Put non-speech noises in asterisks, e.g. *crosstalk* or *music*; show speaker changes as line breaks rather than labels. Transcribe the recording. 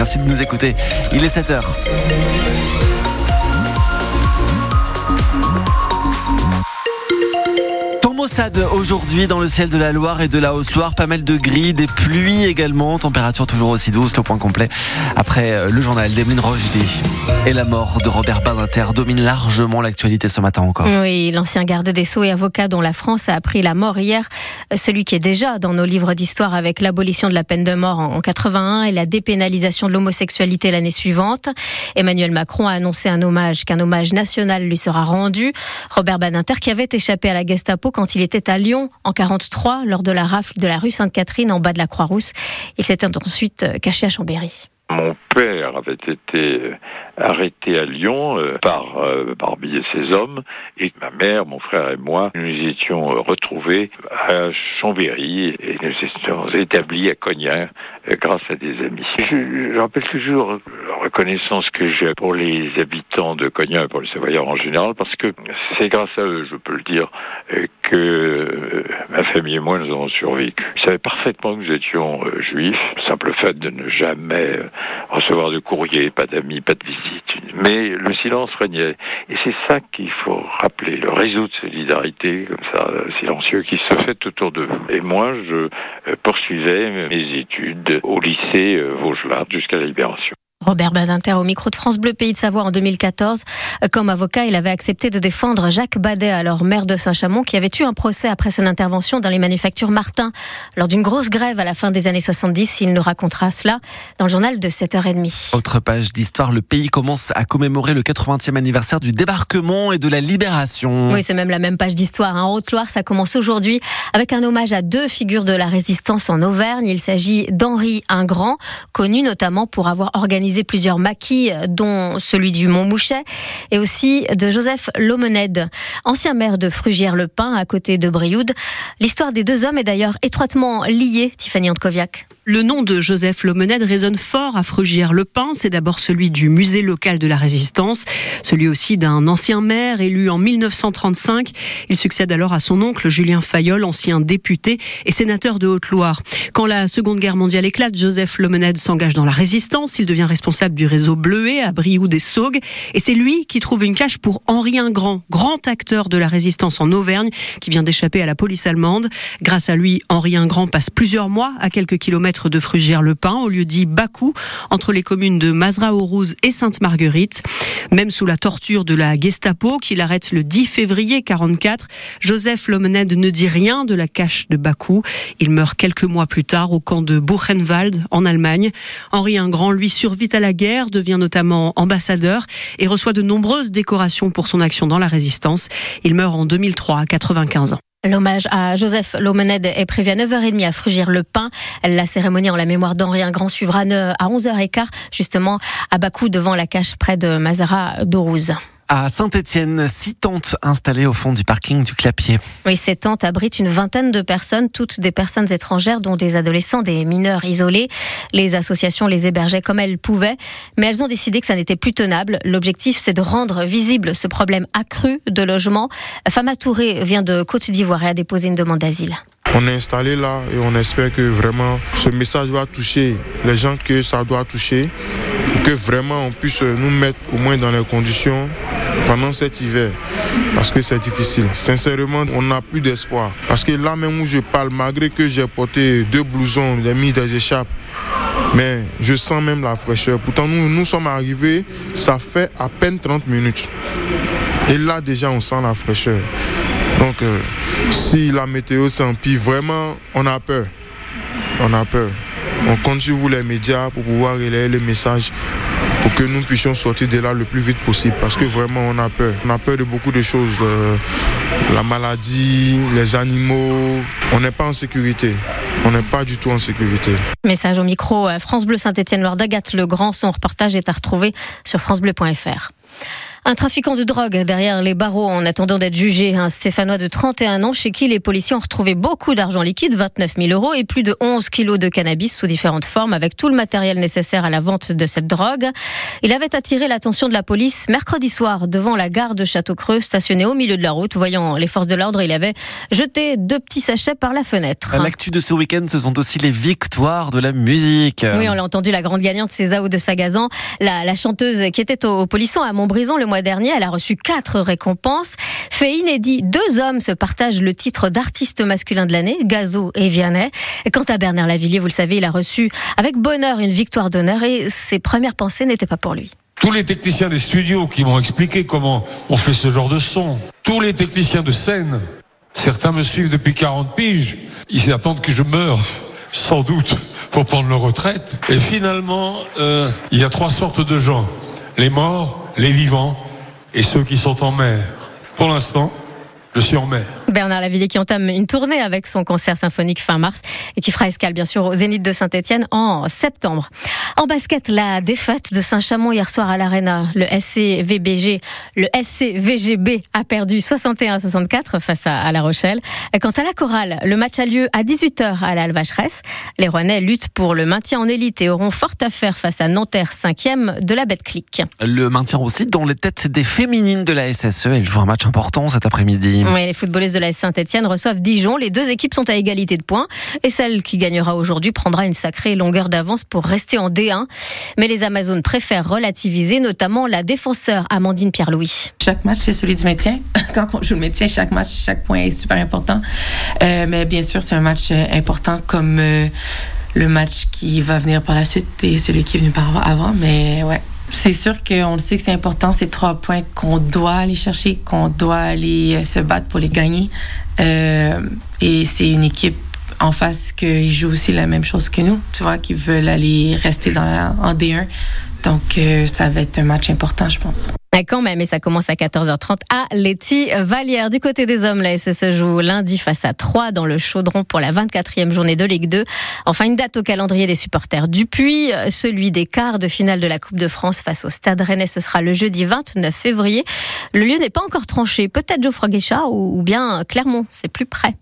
Merci de nous écouter. Il est 7h. Mossad aujourd'hui dans le ciel de la Loire et de la Haute-Loire. Pas mal de gris, des pluies également. Température toujours aussi douce. Le point complet après euh, le journal d'Emeline Rochdy. Et la mort de Robert Badinter domine largement l'actualité ce matin encore.
Oui, l'ancien garde des Sceaux et avocat dont la France a appris la mort hier. Celui qui est déjà dans nos livres d'histoire avec l'abolition de la peine de mort en 81 et la dépénalisation de l'homosexualité l'année suivante. Emmanuel Macron a annoncé un hommage, qu'un hommage national lui sera rendu. Robert Badinter qui avait échappé à la Gestapo quand il était à Lyon en 43 lors de la rafle de la rue Sainte-Catherine en bas de la Croix-Rousse. Il s'était ensuite caché à Chambéry.
Mon père avait été arrêté à Lyon euh, par euh, Barbie et ses hommes, et ma mère, mon frère et moi, nous étions euh, retrouvés à Chambéry et nous étions établis à Cognac grâce à des amis. Je, je rappelle toujours reconnaissance que j'ai pour les habitants de Cognac et pour les Savoyards en général, parce que c'est grâce à eux, je peux le dire, que ma famille et moi nous avons survécu. Ils savaient parfaitement que nous étions juifs. Le simple fait de ne jamais recevoir de courrier, pas d'amis, pas de visite mais le silence régnait. Et c'est ça qu'il faut rappeler, le réseau de solidarité, comme ça, silencieux, qui se fait autour de vous. Et moi, je euh, poursuivais mes études au lycée euh, Vaugelas jusqu'à la libération.
Robert Badinter au micro de France Bleu Pays de Savoie en 2014. Comme avocat, il avait accepté de défendre Jacques Badet, alors maire de Saint-Chamond, qui avait eu un procès après son intervention dans les manufactures Martin lors d'une grosse grève à la fin des années 70. Il nous racontera cela dans le journal de 7h30.
Autre page d'histoire, le pays commence à commémorer le 80e anniversaire du débarquement et de la libération.
Oui, c'est même la même page d'histoire. En Haute-Loire, ça commence aujourd'hui avec un hommage à deux figures de la résistance en Auvergne. Il s'agit d'Henri Ingrand, connu notamment pour avoir organisé plusieurs maquis, dont celui du Mont-Mouchet, et aussi de Joseph Lomened, ancien maire de Frugières-le-Pin, à côté de Brioude. L'histoire des deux hommes est d'ailleurs étroitement liée, Tiffany Antkoviak.
Le nom de Joseph Lomened résonne fort à Frugières-le-Pin. C'est d'abord celui du musée local de la Résistance, celui aussi d'un ancien maire élu en 1935. Il succède alors à son oncle Julien Fayolle, ancien député et sénateur de Haute-Loire. Quand la Seconde Guerre mondiale éclate, Joseph Lomened s'engage dans la Résistance. Il devient responsable du réseau Bleuet à Brioude et Saugues. Et c'est lui qui trouve une cache pour Henri Ingrand, grand acteur de la Résistance en Auvergne, qui vient d'échapper à la police allemande. Grâce à lui, Henri Ingrand passe plusieurs mois à quelques kilomètres de Frugières-le-Pin, au lieu dit Bakou, entre les communes de Mazra-aux-Rouzes et Sainte-Marguerite. Même sous la torture de la Gestapo, qui l'arrête le 10 février 44, Joseph Lomened ne dit rien de la cache de Bakou. Il meurt quelques mois plus tard au camp de Buchenwald, en Allemagne. Henri Ingrand, lui, survit à la guerre, devient notamment ambassadeur et reçoit de nombreuses décorations pour son action dans la résistance. Il meurt en 2003 à 95 ans.
L'hommage à Joseph Lomened est prévu à 9h30 à Frugir-le-Pin. La cérémonie en la mémoire d'Henri Ingrand suivra à 11h15, justement à Bakou, devant la cache près de Mazara d'Ourouz.
À Saint-Étienne, six tentes installées au fond du parking du Clapier.
Oui, ces tentes abritent une vingtaine de personnes, toutes des personnes étrangères, dont des adolescents, des mineurs isolés. Les associations les hébergeaient comme elles pouvaient, mais elles ont décidé que ça n'était plus tenable. L'objectif, c'est de rendre visible ce problème accru de logement. Fama Touré vient de Côte d'Ivoire et a déposé une demande d'asile.
On est installé là et on espère que vraiment ce message va toucher les gens que ça doit toucher, que vraiment on puisse nous mettre au moins dans les conditions pendant cet hiver parce que c'est difficile. Sincèrement, on n'a plus d'espoir. Parce que là même où je parle, malgré que j'ai porté deux blousons, j'ai mis des échappes, mais je sens même la fraîcheur. Pourtant, nous, nous sommes arrivés, ça fait à peine 30 minutes. Et là déjà, on sent la fraîcheur. Donc, euh, si la météo s'empire, vraiment, on a peur. On a peur. On compte sur vous les médias pour pouvoir relayer le message pour que nous puissions sortir de là le plus vite possible parce que vraiment on a peur. On a peur de beaucoup de choses, la maladie, les animaux. On n'est pas en sécurité. On n'est pas du tout en sécurité.
Message au micro, euh, France Bleu Saint-Étienne, Loire d'Agathe Le Grand. Son reportage est à retrouver sur francebleu.fr. Un trafiquant de drogue derrière les barreaux en attendant d'être jugé. Un Stéphanois de 31 ans chez qui les policiers ont retrouvé beaucoup d'argent liquide, 29 000 euros, et plus de 11 kilos de cannabis sous différentes formes avec tout le matériel nécessaire à la vente de cette drogue. Il avait attiré l'attention de la police mercredi soir devant la gare de Château-Creux, stationné au milieu de la route. Voyant les forces de l'ordre, il avait jeté deux petits sachets par la fenêtre.
L'actu de ce week-end, ce sont aussi les victoires de la musique.
Oui, on l'a entendu, la grande gagnante, c'est Zao de Sagazan, la, la chanteuse qui était au, au Polisson à Montbrison le mois dernier. Elle a reçu quatre récompenses. Fait inédit, deux hommes se partagent le titre d'artiste masculin de l'année, Gazo et Vianney. quant à Bernard Lavillier, vous le savez, il a reçu avec bonheur une victoire d'honneur et ses premières pensées n'étaient pas pour lui.
Tous les techniciens des studios qui vont expliquer comment on fait ce genre de son. Tous les techniciens de scène. Certains me suivent depuis 40 piges. Ils attendent que je meure, sans doute, pour prendre leur retraite. Et finalement, euh, il y a trois sortes de gens. Les morts, les vivants et ceux qui sont en mer. Pour l'instant, je suis en mer.
Bernard Lavillier qui entame une tournée avec son concert symphonique fin mars et qui fera escale bien sûr au Zénith de Saint-Etienne en septembre. En basket, la défaite de Saint-Chamond hier soir à l'Arena. Le SCVBG, le SCVGB a perdu 61-64 face à, La Rochelle. Quant à la chorale, le match a lieu à 18h à la Les Rouennais luttent pour le maintien en élite et auront fort à faire face à Nanterre 5e de la Betclic.
Le maintien aussi dans les têtes des féminines de la SSE. Elles jouent un match important cet après-midi.
Oui, les footballeuses de la Saint-Etienne reçoivent Dijon. Les deux équipes sont à égalité de points et celle qui gagnera aujourd'hui prendra une sacrée longueur d'avance pour rester en D1. Mais les Amazones préfèrent relativiser, notamment la défenseur Amandine Pierre-Louis.
Chaque match, c'est celui du maintien. *laughs* Quand on joue le maintien, chaque match, chaque point est super important. Euh, mais bien sûr, c'est un match euh, important comme euh, le match qui va venir par la suite et celui qui est venu par avant. Mais ouais, c'est sûr qu'on le sait que c'est important, ces trois points qu'on doit aller chercher, qu'on doit aller euh, se battre pour les gagner. Euh, et c'est une équipe en face qui joue aussi la même chose que nous, tu vois, qui veulent aller rester dans la, en D1. Donc, euh, ça va être un match important, je pense.
Quand même, et ça commence à 14h30 à Letty Vallière. Du côté des hommes, la SS se joue lundi face à 3 dans le Chaudron pour la 24e journée de Ligue 2. Enfin, une date au calendrier des supporters du Puy, celui des quarts de finale de la Coupe de France face au Stade Rennais. Ce sera le jeudi 29 février. Le lieu n'est pas encore tranché. Peut-être Geoffroy Guichard ou bien Clermont. C'est plus près.